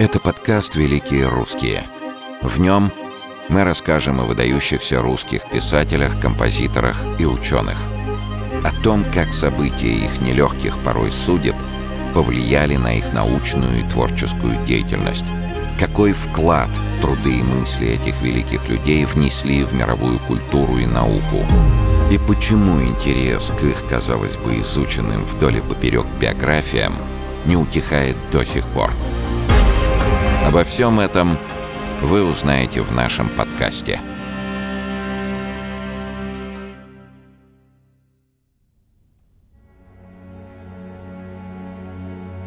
Это подкаст «Великие русские». В нем мы расскажем о выдающихся русских писателях, композиторах и ученых. О том, как события их нелегких порой судеб повлияли на их научную и творческую деятельность. Какой вклад труды и мысли этих великих людей внесли в мировую культуру и науку. И почему интерес к их, казалось бы, изученным вдоль и поперек биографиям не утихает до сих пор. Обо всем этом вы узнаете в нашем подкасте.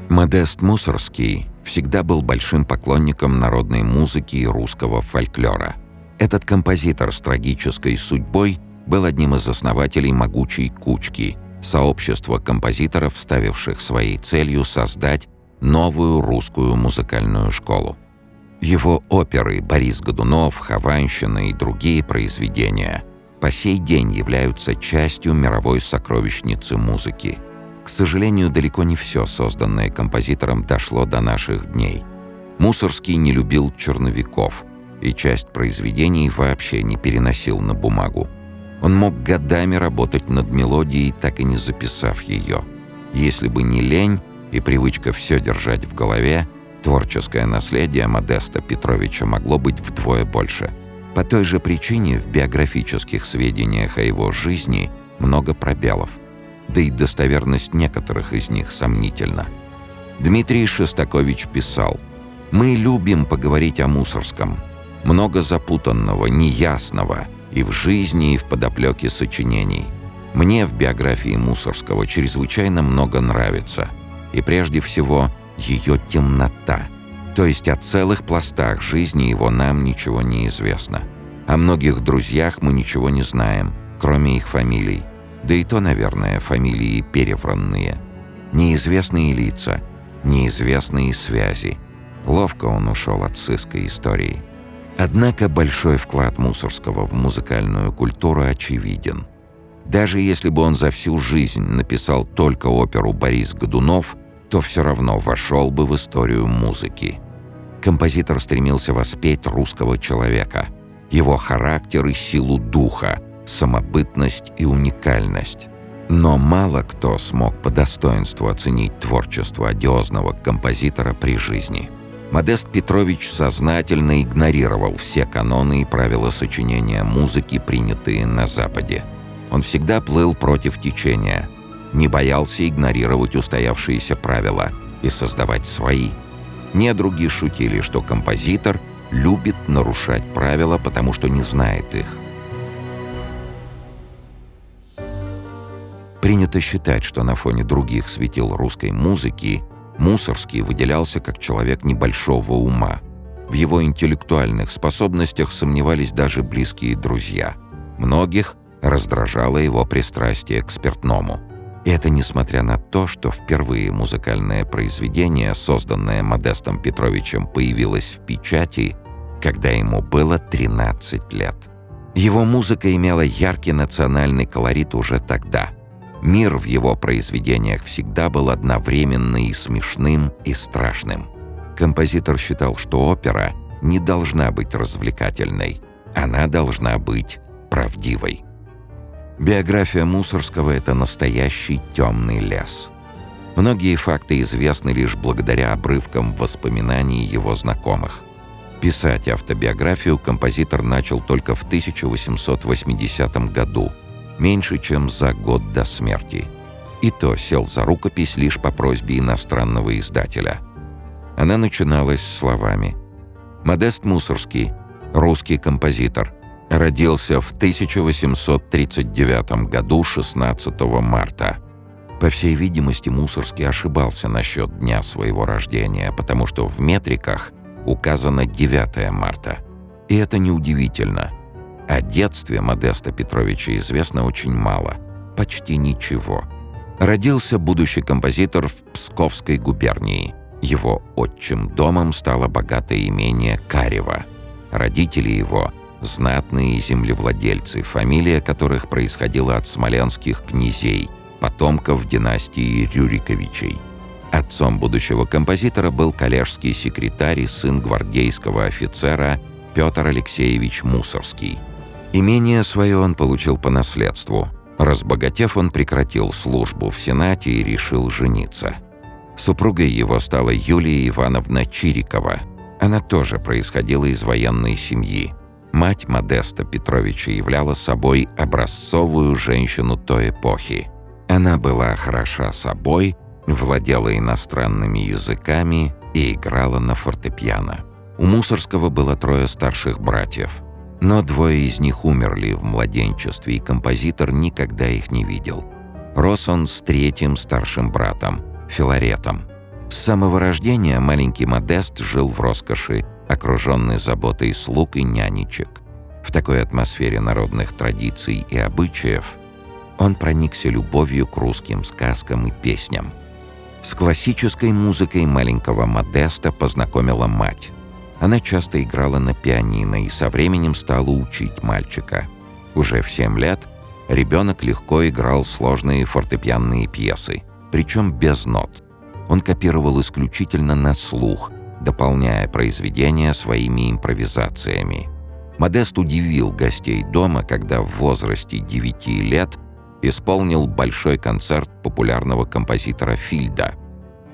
Модест Мусорский всегда был большим поклонником народной музыки и русского фольклора. Этот композитор с трагической судьбой был одним из основателей «Могучей кучки», сообщества композиторов, ставивших своей целью создать новую русскую музыкальную школу. Его оперы «Борис Годунов», «Хованщина» и другие произведения по сей день являются частью мировой сокровищницы музыки. К сожалению, далеко не все, созданное композитором, дошло до наших дней. Мусорский не любил черновиков, и часть произведений вообще не переносил на бумагу. Он мог годами работать над мелодией, так и не записав ее. Если бы не лень, и привычка все держать в голове, творческое наследие Модеста Петровича могло быть вдвое больше. По той же причине в биографических сведениях о его жизни много пробелов, да и достоверность некоторых из них сомнительна. Дмитрий Шостакович писал «Мы любим поговорить о Мусорском. Много запутанного, неясного и в жизни, и в подоплеке сочинений. Мне в биографии Мусорского чрезвычайно много нравится – и прежде всего ее темнота. То есть о целых пластах жизни его нам ничего не известно. О многих друзьях мы ничего не знаем, кроме их фамилий. Да и то, наверное, фамилии перевранные. Неизвестные лица, неизвестные связи. Ловко он ушел от сыской истории. Однако большой вклад Мусорского в музыкальную культуру очевиден. Даже если бы он за всю жизнь написал только оперу «Борис Годунов», то все равно вошел бы в историю музыки. Композитор стремился воспеть русского человека, его характер и силу духа, самобытность и уникальность. Но мало кто смог по достоинству оценить творчество одиозного композитора при жизни. Модест Петрович сознательно игнорировал все каноны и правила сочинения музыки, принятые на Западе. Он всегда плыл против течения – не боялся игнорировать устоявшиеся правила и создавать свои. Недруги шутили, что композитор любит нарушать правила, потому что не знает их. Принято считать, что на фоне других светил русской музыки Мусорский выделялся как человек небольшого ума. В его интеллектуальных способностях сомневались даже близкие друзья. Многих раздражало его пристрастие к спиртному. И это несмотря на то, что впервые музыкальное произведение, созданное Модестом Петровичем, появилось в печати, когда ему было 13 лет. Его музыка имела яркий национальный колорит уже тогда. Мир в его произведениях всегда был одновременно и смешным, и страшным. Композитор считал, что опера не должна быть развлекательной, она должна быть правдивой. Биография Мусорского — это настоящий темный лес. Многие факты известны лишь благодаря обрывкам воспоминаний его знакомых. Писать автобиографию композитор начал только в 1880 году, меньше чем за год до смерти. И то сел за рукопись лишь по просьбе иностранного издателя. Она начиналась словами «Модест Мусорский, русский композитор, Родился в 1839 году 16 марта. По всей видимости, Мусорский ошибался насчет дня своего рождения, потому что в метриках указано 9 марта. И это неудивительно. О детстве Модеста Петровича известно очень мало, почти ничего. Родился будущий композитор в Псковской губернии. Его отчим домом стало богатое имение Карева. Родители его – знатные землевладельцы, фамилия которых происходила от смоленских князей, потомков династии Рюриковичей. Отцом будущего композитора был коллежский секретарь и сын гвардейского офицера Петр Алексеевич Мусорский. Имение свое он получил по наследству. Разбогатев, он прекратил службу в Сенате и решил жениться. Супругой его стала Юлия Ивановна Чирикова. Она тоже происходила из военной семьи. Мать Модеста Петровича являла собой образцовую женщину той эпохи. Она была хороша собой, владела иностранными языками и играла на фортепиано. У Мусорского было трое старших братьев, но двое из них умерли в младенчестве, и композитор никогда их не видел. Рос он с третьим старшим братом, Филаретом. С самого рождения маленький Модест жил в роскоши, окруженный заботой слуг и нянечек. В такой атмосфере народных традиций и обычаев он проникся любовью к русским сказкам и песням. С классической музыкой маленького Модеста познакомила мать. Она часто играла на пианино и со временем стала учить мальчика. Уже в 7 лет ребенок легко играл сложные фортепианные пьесы, причем без нот. Он копировал исключительно на слух, дополняя произведения своими импровизациями. Модест удивил гостей дома, когда в возрасте 9 лет исполнил большой концерт популярного композитора Фильда.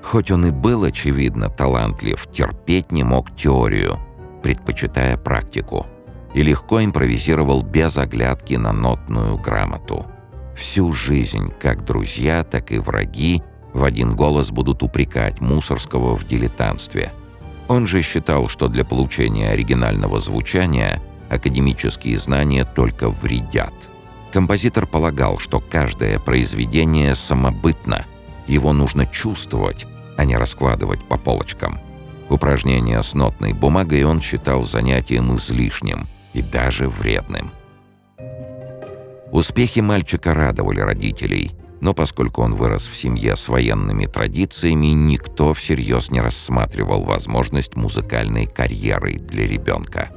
Хоть он и был, очевидно, талантлив, терпеть не мог теорию, предпочитая практику, и легко импровизировал без оглядки на нотную грамоту. Всю жизнь, как друзья, так и враги, в один голос будут упрекать Мусорского в дилетантстве. Он же считал, что для получения оригинального звучания академические знания только вредят – Композитор полагал, что каждое произведение самобытно, его нужно чувствовать, а не раскладывать по полочкам. Упражнения с нотной бумагой он считал занятием излишним и даже вредным. Успехи мальчика радовали родителей, но поскольку он вырос в семье с военными традициями, никто всерьез не рассматривал возможность музыкальной карьеры для ребенка.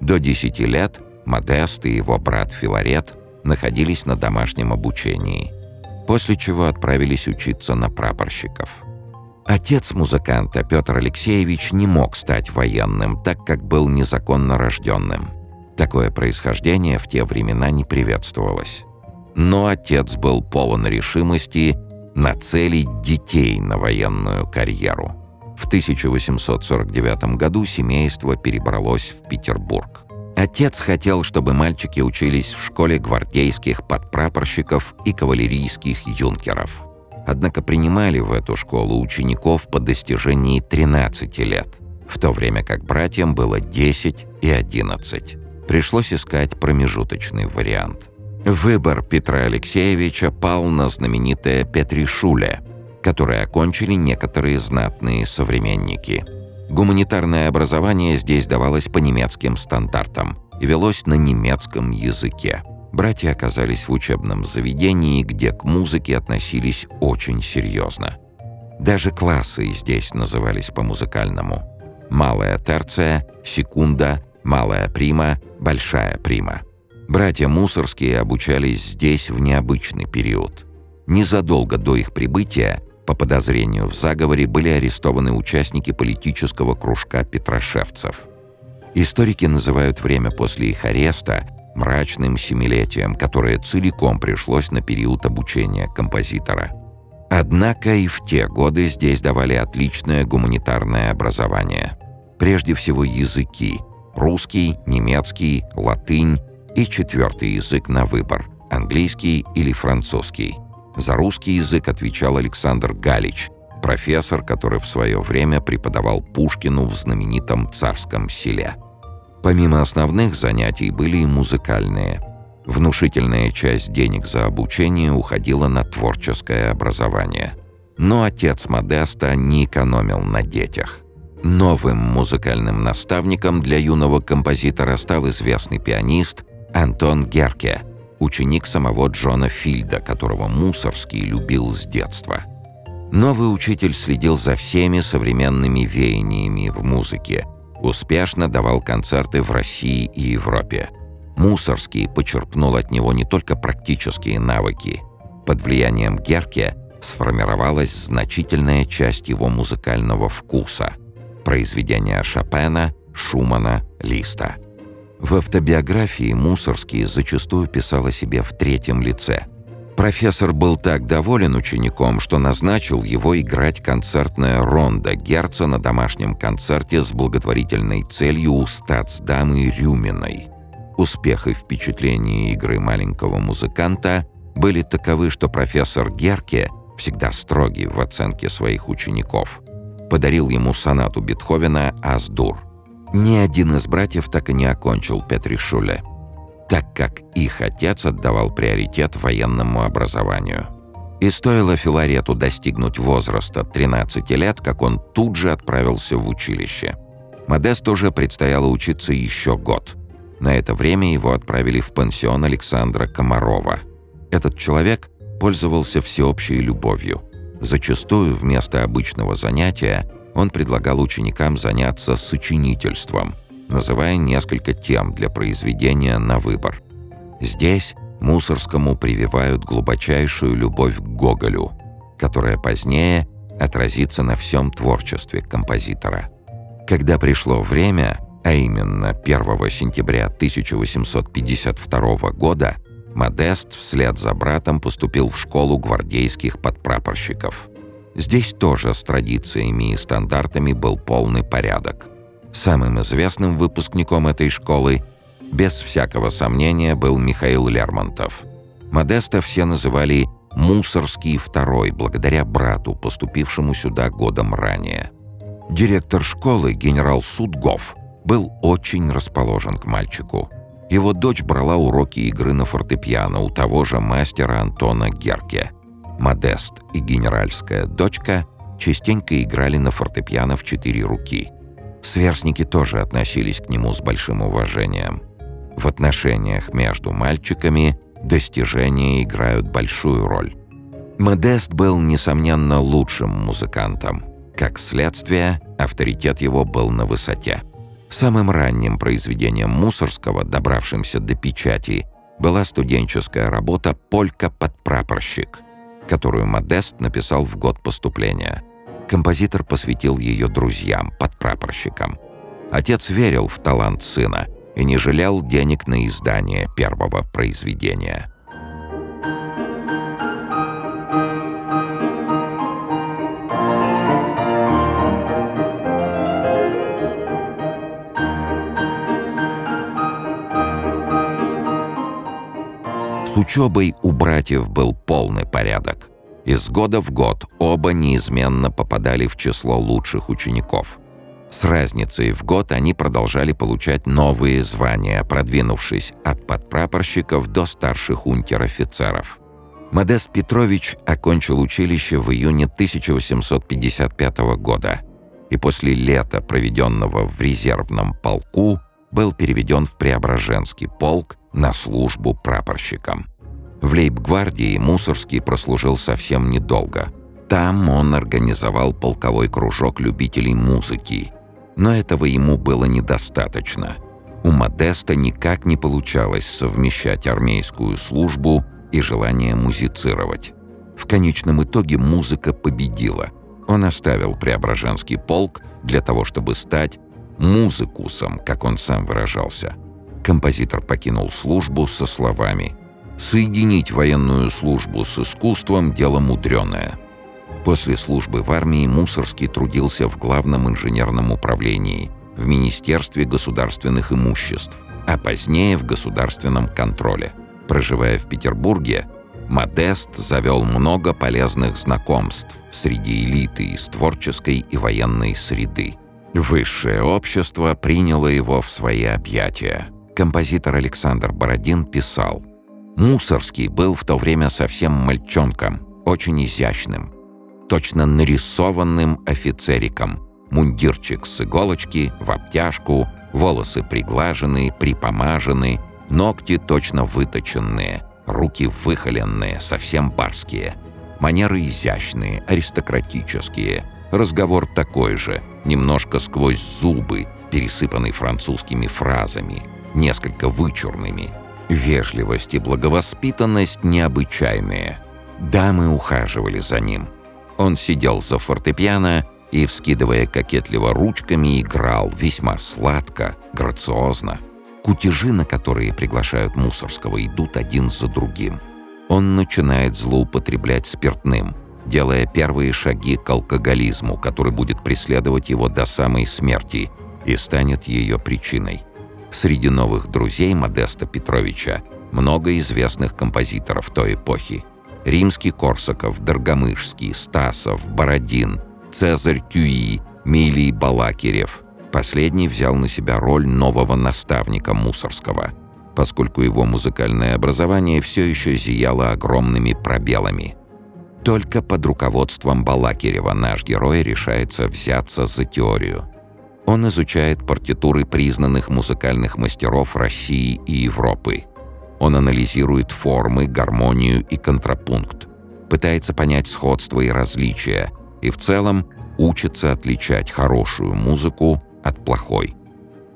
До 10 лет Модест и его брат Филарет находились на домашнем обучении, после чего отправились учиться на прапорщиков. Отец музыканта Петр Алексеевич не мог стать военным, так как был незаконно рожденным. Такое происхождение в те времена не приветствовалось. Но отец был полон решимости нацелить детей на военную карьеру. В 1849 году семейство перебралось в Петербург. Отец хотел, чтобы мальчики учились в школе гвардейских подпрапорщиков и кавалерийских юнкеров. Однако принимали в эту школу учеников по достижении 13 лет, в то время как братьям было 10 и 11. Пришлось искать промежуточный вариант. Выбор Петра Алексеевича пал на знаменитое Петришуле, которое окончили некоторые знатные современники – Гуманитарное образование здесь давалось по немецким стандартам и велось на немецком языке. Братья оказались в учебном заведении, где к музыке относились очень серьезно. Даже классы здесь назывались по-музыкальному. Малая терция, секунда, малая прима, большая прима. Братья Мусорские обучались здесь в необычный период. Незадолго до их прибытия по подозрению в заговоре были арестованы участники политического кружка петрошевцев. Историки называют время после их ареста мрачным семилетием, которое целиком пришлось на период обучения композитора. Однако и в те годы здесь давали отличное гуманитарное образование. Прежде всего языки – русский, немецкий, латынь и четвертый язык на выбор – английский или французский – за русский язык отвечал Александр Галич, профессор, который в свое время преподавал Пушкину в знаменитом царском селе. Помимо основных занятий были и музыкальные. Внушительная часть денег за обучение уходила на творческое образование. Но отец Модеста не экономил на детях. Новым музыкальным наставником для юного композитора стал известный пианист Антон Герке – ученик самого Джона Фильда, которого Мусорский любил с детства. Новый учитель следил за всеми современными веяниями в музыке, успешно давал концерты в России и Европе. Мусорский почерпнул от него не только практические навыки. Под влиянием Герке сформировалась значительная часть его музыкального вкуса – произведения Шопена, Шумана, Листа. В автобиографии Мусорский зачастую писал о себе в третьем лице. Профессор был так доволен учеником, что назначил его играть концертное рондо Герца на домашнем концерте с благотворительной целью у статсдамы Рюминой. Успех и впечатление игры маленького музыканта были таковы, что профессор Герке, всегда строгий в оценке своих учеников, подарил ему сонату Бетховена «Ас-дур». Ни один из братьев так и не окончил Петришуле, так как их отец отдавал приоритет военному образованию. И стоило Филарету достигнуть возраста 13 лет, как он тут же отправился в училище. Модесту уже предстояло учиться еще год. На это время его отправили в пансион Александра Комарова. Этот человек пользовался всеобщей любовью. Зачастую вместо обычного занятия он предлагал ученикам заняться сочинительством, называя несколько тем для произведения на выбор. Здесь Мусорскому прививают глубочайшую любовь к Гоголю, которая позднее отразится на всем творчестве композитора. Когда пришло время, а именно 1 сентября 1852 года, Модест вслед за братом поступил в школу гвардейских подпрапорщиков – Здесь тоже с традициями и стандартами был полный порядок. Самым известным выпускником этой школы, без всякого сомнения, был Михаил Лермонтов. Модеста все называли «Мусорский второй», благодаря брату, поступившему сюда годом ранее. Директор школы, генерал Судгов, был очень расположен к мальчику. Его дочь брала уроки игры на фортепиано у того же мастера Антона Герке – Модест и генеральская дочка частенько играли на фортепиано в четыре руки. Сверстники тоже относились к нему с большим уважением. В отношениях между мальчиками достижения играют большую роль. Модест был, несомненно, лучшим музыкантом. Как следствие, авторитет его был на высоте. Самым ранним произведением Мусорского, добравшимся до печати, была студенческая работа «Полька под прапорщик», которую Модест написал в год поступления. Композитор посвятил ее друзьям, подпрапорщикам. Отец верил в талант сына и не жалел денег на издание первого произведения. Учебой у братьев был полный порядок. Из года в год оба неизменно попадали в число лучших учеников. С разницей в год они продолжали получать новые звания, продвинувшись от подпрапорщиков до старших унтер-офицеров. Модест Петрович окончил училище в июне 1855 года и после лета, проведенного в резервном полку, был переведен в Преображенский полк на службу прапорщиком. В лейб-гвардии Мусорский прослужил совсем недолго. Там он организовал полковой кружок любителей музыки. Но этого ему было недостаточно. У Модеста никак не получалось совмещать армейскую службу и желание музицировать. В конечном итоге музыка победила. Он оставил Преображенский полк для того, чтобы стать музыкусом, как он сам выражался – Композитор покинул службу со словами «Соединить военную службу с искусством – дело мудреное». После службы в армии Мусорский трудился в Главном инженерном управлении, в Министерстве государственных имуществ, а позднее в государственном контроле. Проживая в Петербурге, Модест завел много полезных знакомств среди элиты из творческой и военной среды. Высшее общество приняло его в свои объятия – Композитор Александр Бородин писал «Мусорский был в то время совсем мальчонком, очень изящным, точно нарисованным офицериком, мундирчик с иголочки, в обтяжку, волосы приглаженные, припомаженные, ногти точно выточенные, руки выхоленные, совсем барские, манеры изящные, аристократические, разговор такой же, немножко сквозь зубы, пересыпанный французскими фразами – несколько вычурными. Вежливость и благовоспитанность необычайные. Дамы ухаживали за ним. Он сидел за фортепиано и, вскидывая кокетливо ручками, играл весьма сладко, грациозно. Кутежи, на которые приглашают Мусорского, идут один за другим. Он начинает злоупотреблять спиртным, делая первые шаги к алкоголизму, который будет преследовать его до самой смерти и станет ее причиной. Среди новых друзей Модеста Петровича много известных композиторов той эпохи. Римский Корсаков, Доргомышский, Стасов, Бородин, Цезарь Тюи, Милий Балакирев. Последний взял на себя роль нового наставника Мусорского, поскольку его музыкальное образование все еще зияло огромными пробелами. Только под руководством Балакирева наш герой решается взяться за теорию. Он изучает партитуры признанных музыкальных мастеров России и Европы. Он анализирует формы, гармонию и контрапункт, пытается понять сходства и различия, и в целом учится отличать хорошую музыку от плохой.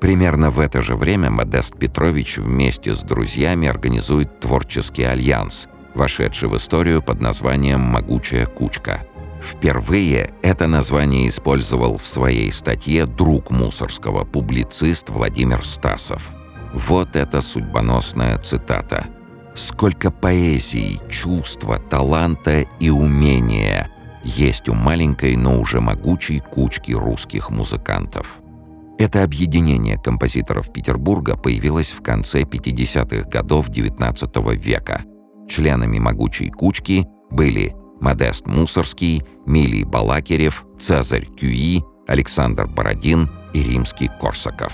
Примерно в это же время Модест Петрович вместе с друзьями организует творческий альянс, вошедший в историю под названием «Могучая кучка». Впервые это название использовал в своей статье друг Мусорского, публицист Владимир Стасов. Вот это судьбоносная цитата. «Сколько поэзии, чувства, таланта и умения есть у маленькой, но уже могучей кучки русских музыкантов». Это объединение композиторов Петербурга появилось в конце 50-х годов XIX века. Членами могучей кучки были Модест Мусорский, Милий Балакирев, Цезарь Кюи, Александр Бородин и Римский Корсаков.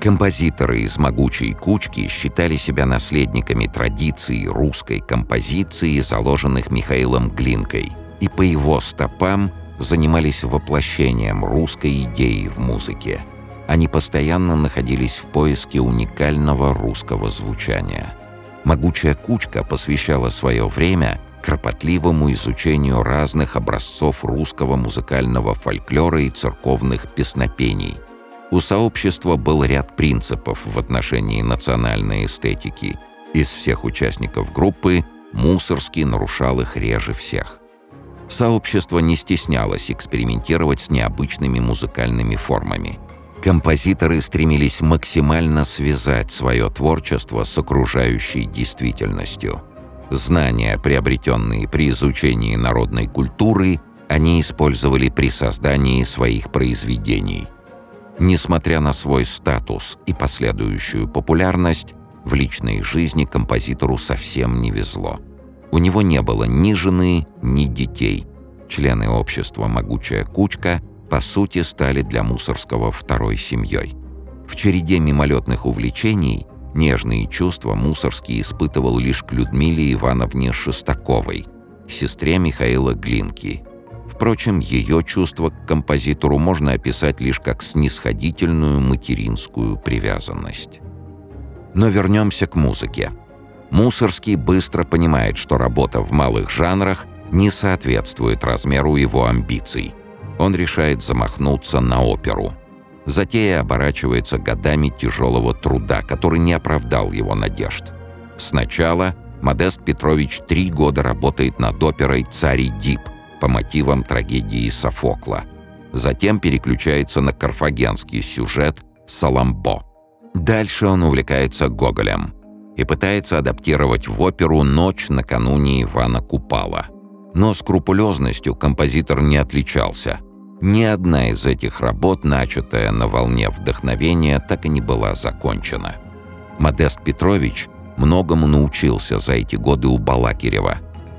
Композиторы из «Могучей кучки» считали себя наследниками традиций русской композиции, заложенных Михаилом Глинкой, и по его стопам занимались воплощением русской идеи в музыке. Они постоянно находились в поиске уникального русского звучания. «Могучая кучка» посвящала свое время кропотливому изучению разных образцов русского музыкального фольклора и церковных песнопений. У сообщества был ряд принципов в отношении национальной эстетики. Из всех участников группы Мусорский нарушал их реже всех. Сообщество не стеснялось экспериментировать с необычными музыкальными формами. Композиторы стремились максимально связать свое творчество с окружающей действительностью – Знания, приобретенные при изучении народной культуры, они использовали при создании своих произведений. Несмотря на свой статус и последующую популярность, в личной жизни композитору совсем не везло. У него не было ни жены, ни детей. Члены общества «Могучая кучка» по сути стали для Мусорского второй семьей. В череде мимолетных увлечений – Нежные чувства Мусорский испытывал лишь к Людмиле Ивановне Шестаковой, сестре Михаила Глинки. Впрочем, ее чувство к композитору можно описать лишь как снисходительную материнскую привязанность. Но вернемся к музыке. Мусорский быстро понимает, что работа в малых жанрах не соответствует размеру его амбиций. Он решает замахнуться на оперу – Затея оборачивается годами тяжелого труда, который не оправдал его надежд. Сначала Модест Петрович три года работает над оперой «Царь Дип» по мотивам трагедии Софокла. Затем переключается на карфагенский сюжет «Саламбо». Дальше он увлекается Гоголем и пытается адаптировать в оперу «Ночь накануне Ивана Купала». Но скрупулезностью композитор не отличался – ни одна из этих работ, начатая на волне вдохновения, так и не была закончена. Модест Петрович многому научился за эти годы у Балакирева,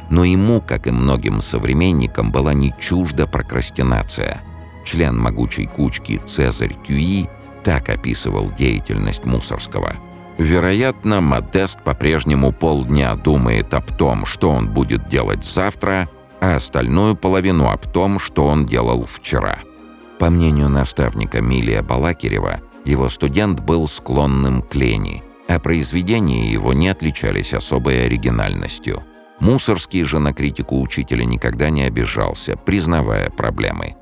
но ему, как и многим современникам, была не чужда прокрастинация. Член могучей кучки Цезарь Кюи так описывал деятельность Мусорского. Вероятно, Модест по-прежнему полдня думает об том, что он будет делать завтра – а остальную половину об том, что он делал вчера. По мнению наставника Милия Балакирева, его студент был склонным к лени, а произведения его не отличались особой оригинальностью. Мусорский же на критику учителя никогда не обижался, признавая проблемы.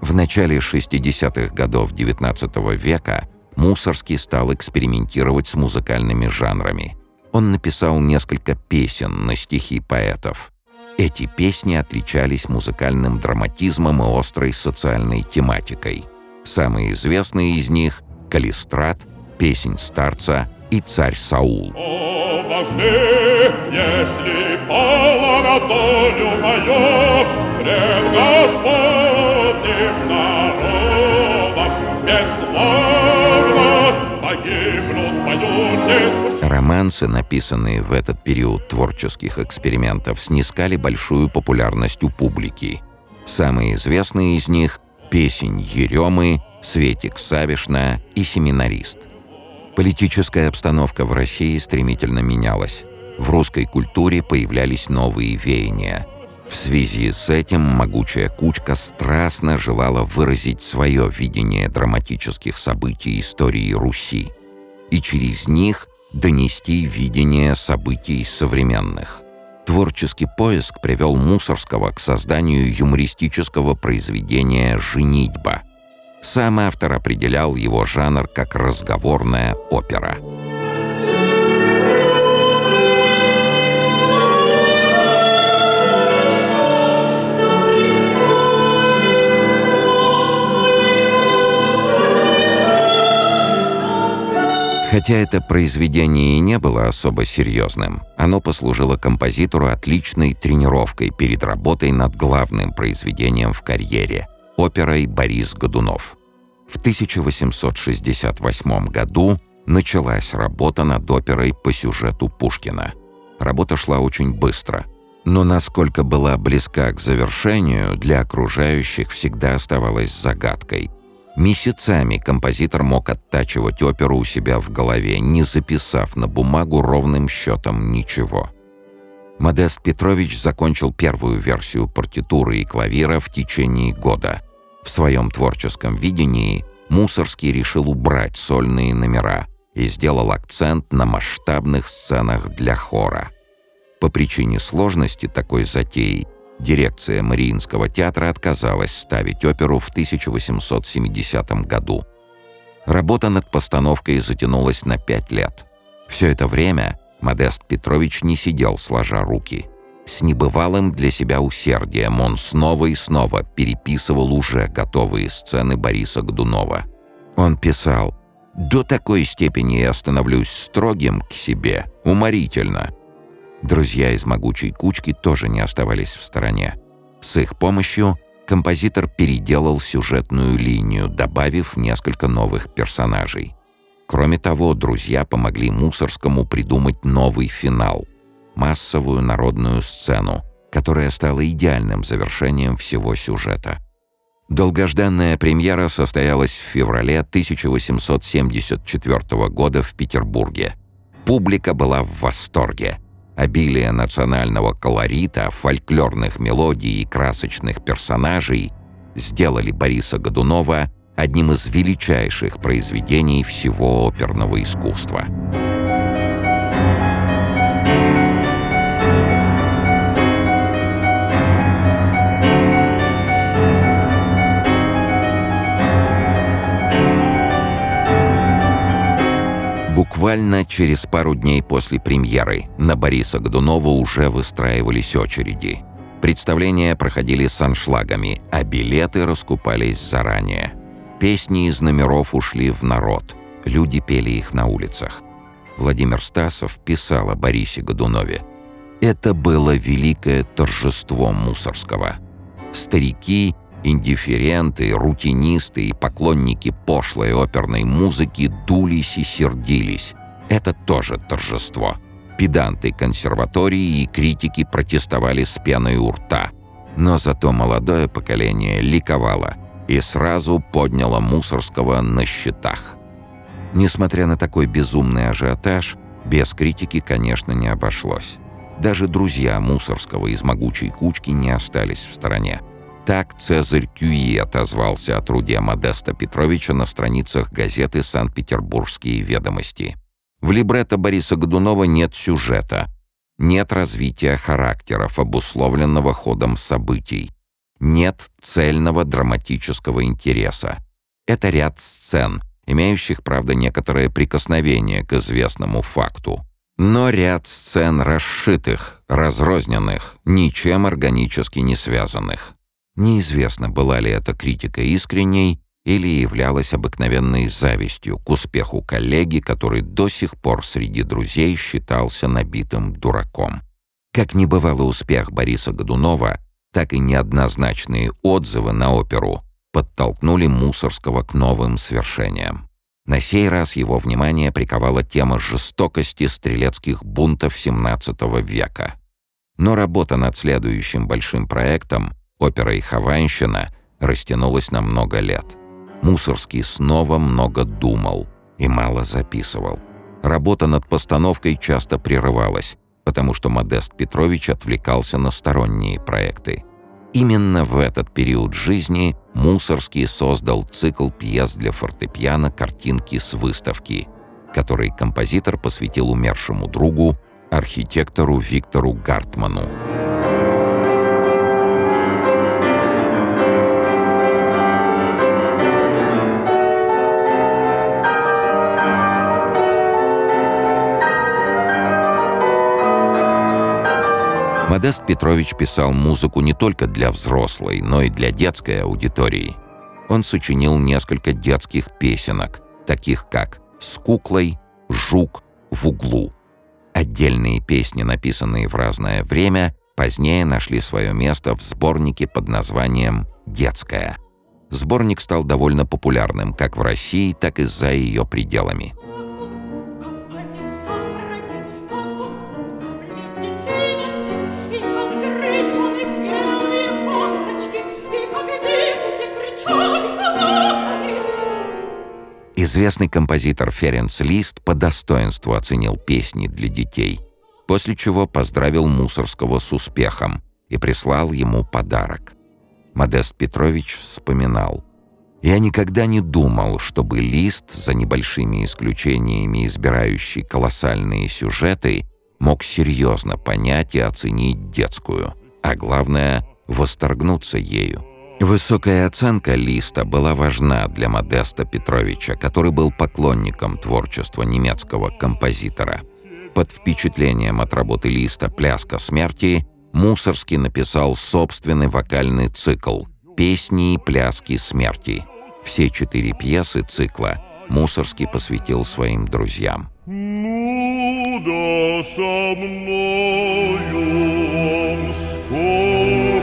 В начале 60-х годов XIX века Мусорский стал экспериментировать с музыкальными жанрами. Он написал несколько песен на стихи поэтов – Эти песни отличались музыкальным драматизмом и острой социальной тематикой. Самые известные из них — «Калистрат», «Песнь старца» и «Царь Саул». О, вожди, если пала на долю мою пред Господним народом, бесславно Романсы, написанные в этот период творческих экспериментов, снискали большую популярность у публики. Самые известные из них — «Песень Еремы», «Светик Савишна» и «Семинарист». Политическая обстановка в России стремительно менялась. В русской культуре появлялись новые веяния. В связи с этим могучая кучка страстно желала выразить свое видение драматических событий истории Руси и через них донести видение событий современных. Творческий поиск привел Мусорского к созданию юмористического произведения «Женитьба», сам автор определял его жанр как разговорная опера. Хотя это произведение и не было особо серьезным, оно послужило композитору отличной тренировкой перед работой над главным произведением в карьере – оперой «Борис Годунов». В 1868 году началась работа над оперой по сюжету Пушкина. Работа шла очень быстро, но насколько была близка к завершению, для окружающих всегда оставалась загадкой. Месяцами композитор мог оттачивать оперу у себя в голове, не записав на бумагу ровным счетом ничего. Модест Петрович закончил первую версию партитуры и клавира в течение года, в своем творческом видении Мусорский решил убрать сольные номера и сделал акцент на масштабных сценах для хора. По причине сложности такой затеи дирекция Мариинского театра отказалась ставить оперу в 1870 году. Работа над постановкой затянулась на пять лет. Все это время Модест Петрович не сидел сложа руки – с небывалым для себя усердием он снова и снова переписывал уже готовые сцены Бориса Годунова. Он писал «До такой степени я становлюсь строгим к себе, уморительно». Друзья из «Могучей кучки» тоже не оставались в стороне. С их помощью композитор переделал сюжетную линию, добавив несколько новых персонажей. Кроме того, друзья помогли Мусорскому придумать новый финал – массовую народную сцену, которая стала идеальным завершением всего сюжета. Долгожданная премьера состоялась в феврале 1874 года в Петербурге. Публика была в восторге. Обилие национального колорита, фольклорных мелодий и красочных персонажей сделали Бориса Годунова одним из величайших произведений всего оперного искусства. Буквально через пару дней после премьеры на Бориса Годунова уже выстраивались очереди. Представления проходили с аншлагами, а билеты раскупались заранее. Песни из номеров ушли в народ. Люди пели их на улицах. Владимир Стасов писал о Борисе Годунове. «Это было великое торжество Мусорского. Старики Индифференты, рутинисты и поклонники пошлой оперной музыки дулись и сердились. Это тоже торжество. Педанты консерватории и критики протестовали с пеной у рта. Но зато молодое поколение ликовало и сразу подняло Мусорского на счетах. Несмотря на такой безумный ажиотаж, без критики, конечно, не обошлось. Даже друзья Мусорского из могучей кучки не остались в стороне. Так Цезарь Кюи отозвался о труде Модеста Петровича на страницах газеты «Санкт-Петербургские ведомости». В либретто Бориса Годунова нет сюжета, нет развития характеров, обусловленного ходом событий, нет цельного драматического интереса. Это ряд сцен, имеющих, правда, некоторое прикосновение к известному факту. Но ряд сцен расшитых, разрозненных, ничем органически не связанных. Неизвестно, была ли эта критика искренней или являлась обыкновенной завистью к успеху коллеги, который до сих пор среди друзей считался набитым дураком. Как не бывало успех Бориса Годунова, так и неоднозначные отзывы на оперу подтолкнули Мусорского к новым свершениям. На сей раз его внимание приковала тема жестокости стрелецких бунтов XVII века. Но работа над следующим большим проектом, оперой «Хованщина», растянулась на много лет. Мусорский снова много думал и мало записывал. Работа над постановкой часто прерывалась, потому что Модест Петрович отвлекался на сторонние проекты. Именно в этот период жизни Мусорский создал цикл пьес для фортепиано «Картинки с выставки», который композитор посвятил умершему другу, архитектору Виктору Гартману. Модест Петрович писал музыку не только для взрослой, но и для детской аудитории. Он сочинил несколько детских песенок, таких как «С куклой», «Жук», «В углу». Отдельные песни, написанные в разное время, позднее нашли свое место в сборнике под названием «Детская». Сборник стал довольно популярным как в России, так и за ее пределами. Известный композитор Ференц Лист по достоинству оценил песни для детей, после чего поздравил Мусорского с успехом и прислал ему подарок. Модест Петрович вспоминал. «Я никогда не думал, чтобы Лист, за небольшими исключениями избирающий колоссальные сюжеты, мог серьезно понять и оценить детскую, а главное — восторгнуться ею. Высокая оценка Листа была важна для Модеста Петровича, который был поклонником творчества немецкого композитора. Под впечатлением от работы Листа «Пляска смерти» Мусорский написал собственный вокальный цикл «Песни и пляски смерти». Все четыре пьесы цикла Мусорский посвятил своим друзьям. «Ну да со мною он скоро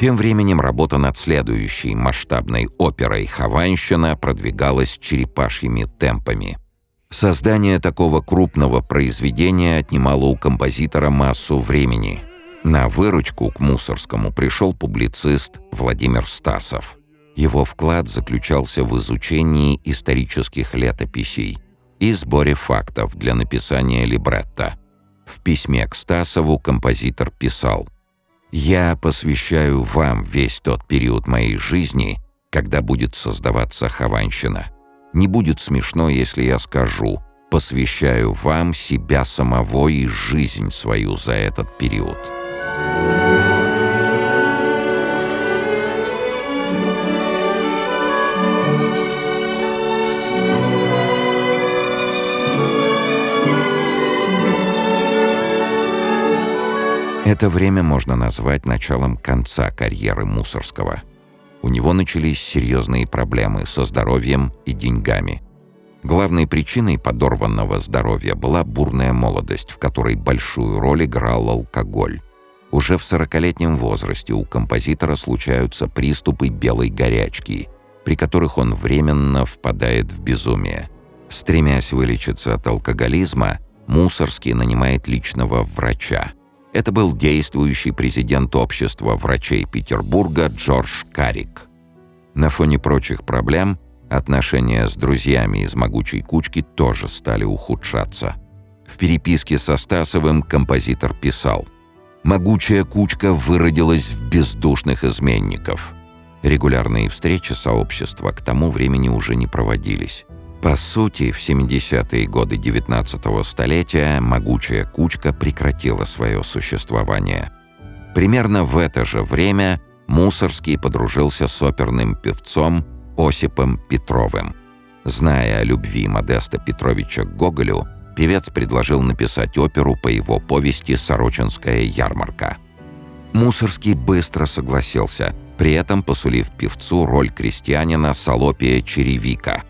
Тем временем работа над следующей масштабной оперой «Хованщина» продвигалась черепашьими темпами. Создание такого крупного произведения отнимало у композитора массу времени. На выручку к Мусорскому пришел публицист Владимир Стасов. Его вклад заключался в изучении исторических летописей и сборе фактов для написания либретто. В письме к Стасову композитор писал – я посвящаю вам весь тот период моей жизни, когда будет создаваться Хованщина. Не будет смешно, если я скажу «посвящаю вам себя самого и жизнь свою за этот период». Это время можно назвать началом конца карьеры Мусорского. У него начались серьезные проблемы со здоровьем и деньгами. Главной причиной подорванного здоровья была бурная молодость, в которой большую роль играл алкоголь. Уже в 40-летнем возрасте у композитора случаются приступы белой горячки, при которых он временно впадает в безумие. Стремясь вылечиться от алкоголизма, Мусорский нанимает личного врача – это был действующий президент общества врачей Петербурга Джордж Карик. На фоне прочих проблем отношения с друзьями из «Могучей кучки» тоже стали ухудшаться. В переписке со Стасовым композитор писал «Могучая кучка выродилась в бездушных изменников». Регулярные встречи сообщества к тому времени уже не проводились. По сути, в 70-е годы 19-го столетия могучая кучка прекратила свое существование. Примерно в это же время Мусорский подружился с оперным певцом Осипом Петровым. Зная о любви Модеста Петровича к Гоголю, певец предложил написать оперу по его повести «Сорочинская ярмарка». Мусорский быстро согласился, при этом посулив певцу роль крестьянина Солопия Черевика.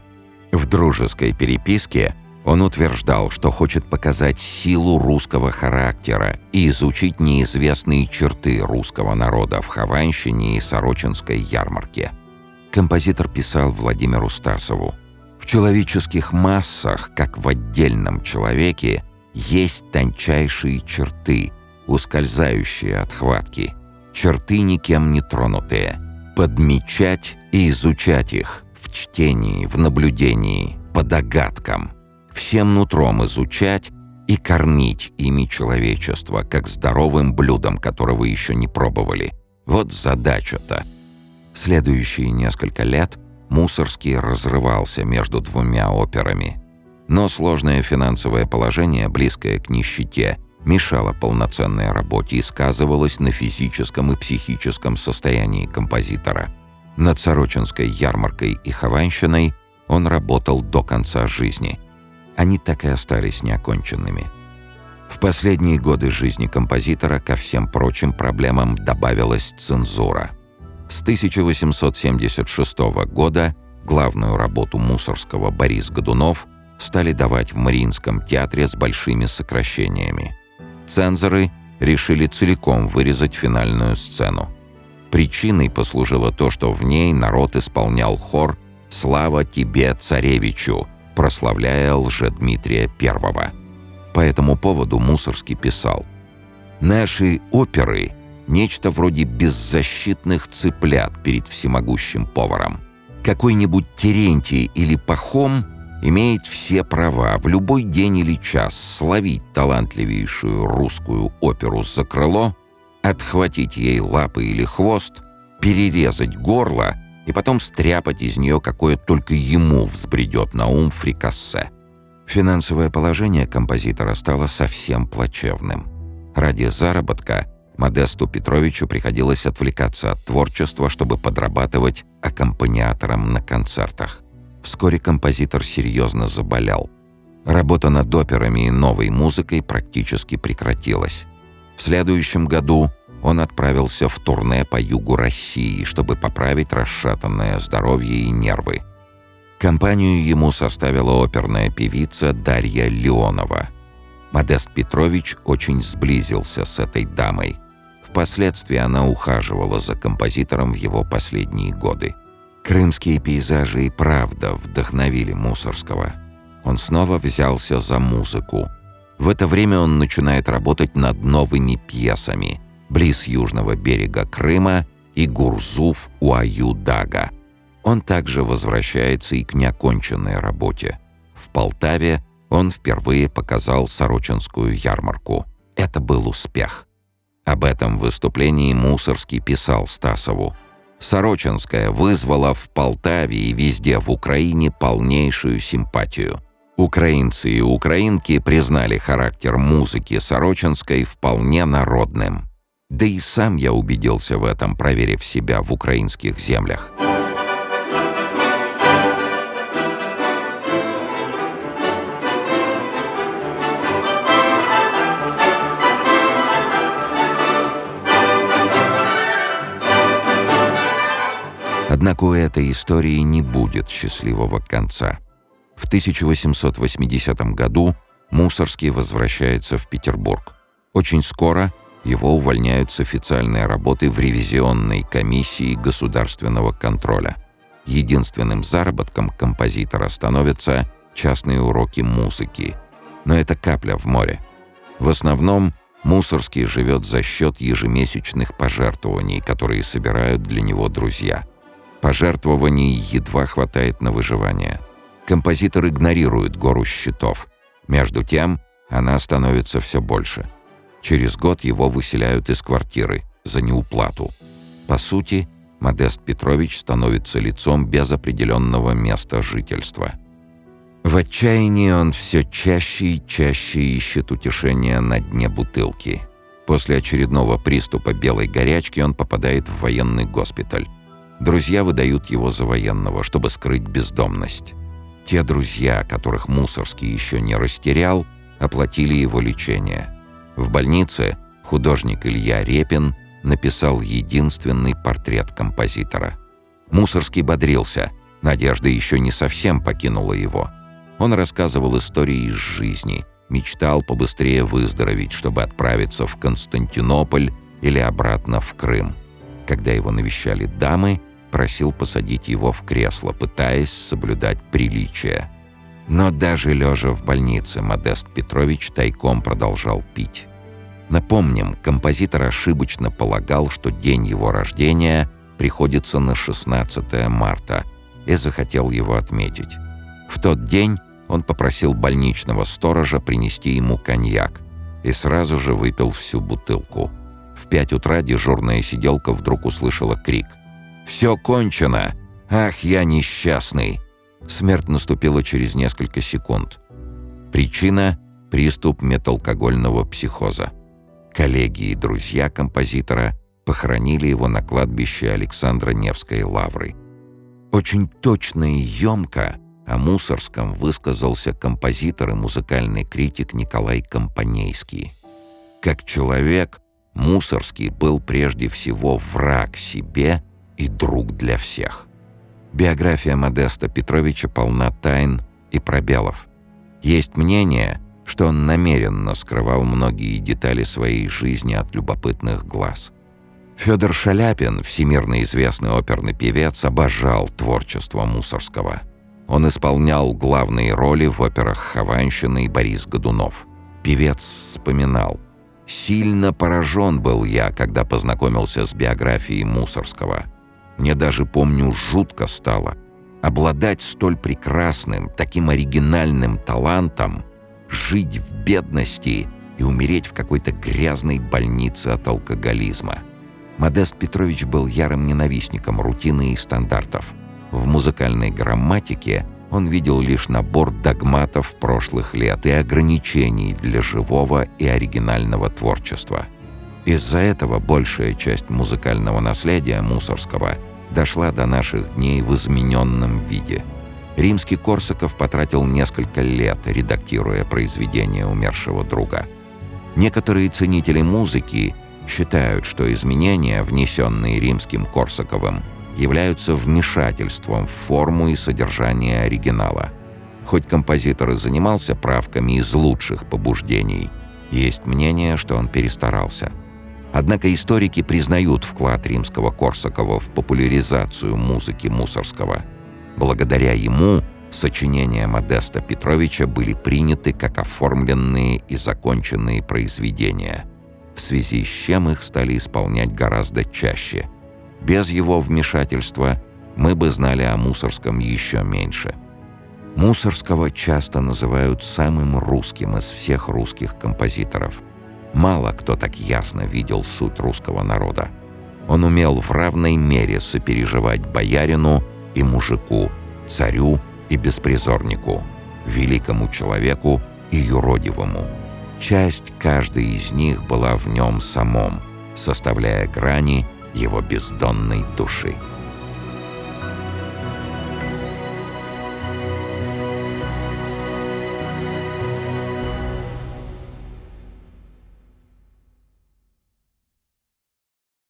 В дружеской переписке он утверждал, что хочет показать силу русского характера и изучить неизвестные черты русского народа в Хованщине и Сорочинской ярмарке. Композитор писал Владимиру Стасову «В человеческих массах, как в отдельном человеке, есть тончайшие черты, ускользающие от хватки, черты никем не тронутые. Подмечать и изучать их в чтении, в наблюдении, по догадкам – всем нутром изучать и кормить ими человечество, как здоровым блюдом, которого еще не пробовали. Вот задача-то. Следующие несколько лет Мусорский разрывался между двумя операми. Но сложное финансовое положение, близкое к нищете, мешало полноценной работе и сказывалось на физическом и психическом состоянии композитора. Над Сорочинской ярмаркой и Хованщиной он работал до конца жизни – они так и остались неоконченными. В последние годы жизни композитора ко всем прочим проблемам добавилась цензура. С 1876 года главную работу Мусорского Борис Годунов стали давать в Мариинском театре с большими сокращениями. Цензоры решили целиком вырезать финальную сцену. Причиной послужило то, что в ней народ исполнял хор «Слава тебе, царевичу», прославляя Лжедмитрия I. По этому поводу Мусорский писал «Наши оперы — нечто вроде беззащитных цыплят перед всемогущим поваром. Какой-нибудь Терентий или Пахом имеет все права в любой день или час словить талантливейшую русскую оперу за крыло, отхватить ей лапы или хвост, перерезать горло — и потом стряпать из нее какое только ему взбредет на ум фрикассе. Финансовое положение композитора стало совсем плачевным. Ради заработка Модесту Петровичу приходилось отвлекаться от творчества, чтобы подрабатывать аккомпаниатором на концертах. Вскоре композитор серьезно заболел. Работа над операми и новой музыкой практически прекратилась. В следующем году он отправился в турне по югу России, чтобы поправить расшатанное здоровье и нервы. Компанию ему составила оперная певица Дарья Леонова. Модест Петрович очень сблизился с этой дамой. Впоследствии она ухаживала за композитором в его последние годы. Крымские пейзажи и правда вдохновили Мусорского. Он снова взялся за музыку. В это время он начинает работать над новыми пьесами – близ южного берега Крыма и Гурзуф Уаю-Дага. Он также возвращается и к неоконченной работе. В Полтаве он впервые показал Сорочинскую ярмарку. Это был успех. Об этом выступлении Мусорский писал Стасову. Сорочинская вызвала в Полтаве и везде в Украине полнейшую симпатию. Украинцы и украинки признали характер музыки Сорочинской вполне народным. Да и сам я убедился в этом, проверив себя в украинских землях. Однако у этой истории не будет счастливого конца. В 1880 году Мусорский возвращается в Петербург. Очень скоро его увольняют с официальной работы в ревизионной комиссии государственного контроля. Единственным заработком композитора становятся частные уроки музыки. Но это капля в море. В основном Мусорский живет за счет ежемесячных пожертвований, которые собирают для него друзья. Пожертвований едва хватает на выживание. Композитор игнорирует гору счетов. Между тем, она становится все больше – Через год его выселяют из квартиры за неуплату. По сути, Модест Петрович становится лицом без определенного места жительства. В отчаянии он все чаще и чаще ищет утешения на дне бутылки. После очередного приступа белой горячки он попадает в военный госпиталь. Друзья выдают его за военного, чтобы скрыть бездомность. Те друзья, которых Мусорский еще не растерял, оплатили его лечение. В больнице художник Илья Репин написал единственный портрет композитора. Мусорский бодрился, надежда еще не совсем покинула его. Он рассказывал истории из жизни, мечтал побыстрее выздороветь, чтобы отправиться в Константинополь или обратно в Крым. Когда его навещали дамы, просил посадить его в кресло, пытаясь соблюдать приличие. Но даже лежа в больнице, Модест Петрович тайком продолжал пить. Напомним, композитор ошибочно полагал, что день его рождения приходится на 16 марта, и захотел его отметить. В тот день он попросил больничного сторожа принести ему коньяк и сразу же выпил всю бутылку. В пять утра дежурная сиделка вдруг услышала крик. «Все кончено! Ах, я несчастный!» Смерть наступила через несколько секунд. Причина – приступ металкогольного психоза. Коллеги и друзья композитора похоронили его на кладбище Александра Невской лавры. Очень точно и емко о Мусорском высказался композитор и музыкальный критик Николай Компанейский. Как человек, Мусорский был прежде всего враг себе и друг для всех. Биография Модеста Петровича полна тайн и пробелов. Есть мнение, что он намеренно скрывал многие детали своей жизни от любопытных глаз. Федор Шаляпин, всемирно известный оперный певец, обожал творчество Мусорского. Он исполнял главные роли в операх «Хованщина» и «Борис Годунов». Певец вспоминал. «Сильно поражен был я, когда познакомился с биографией Мусорского. Мне даже, помню, жутко стало. Обладать столь прекрасным, таким оригинальным талантом жить в бедности и умереть в какой-то грязной больнице от алкоголизма. Модест Петрович был ярым ненавистником рутины и стандартов. В музыкальной грамматике он видел лишь набор догматов прошлых лет и ограничений для живого и оригинального творчества. Из-за этого большая часть музыкального наследия Мусорского дошла до наших дней в измененном виде – Римский Корсаков потратил несколько лет, редактируя произведения умершего друга. Некоторые ценители музыки считают, что изменения, внесенные Римским Корсаковым, являются вмешательством в форму и содержание оригинала. Хоть композитор и занимался правками из лучших побуждений, есть мнение, что он перестарался. Однако историки признают вклад римского Корсакова в популяризацию музыки Мусорского – Благодаря ему сочинения Модеста Петровича были приняты как оформленные и законченные произведения, в связи с чем их стали исполнять гораздо чаще. Без его вмешательства мы бы знали о Мусорском еще меньше. Мусорского часто называют самым русским из всех русских композиторов. Мало кто так ясно видел суть русского народа. Он умел в равной мере сопереживать боярину и мужику, царю и беспризорнику, великому человеку и юродивому. Часть каждой из них была в нем самом, составляя грани его бездонной души.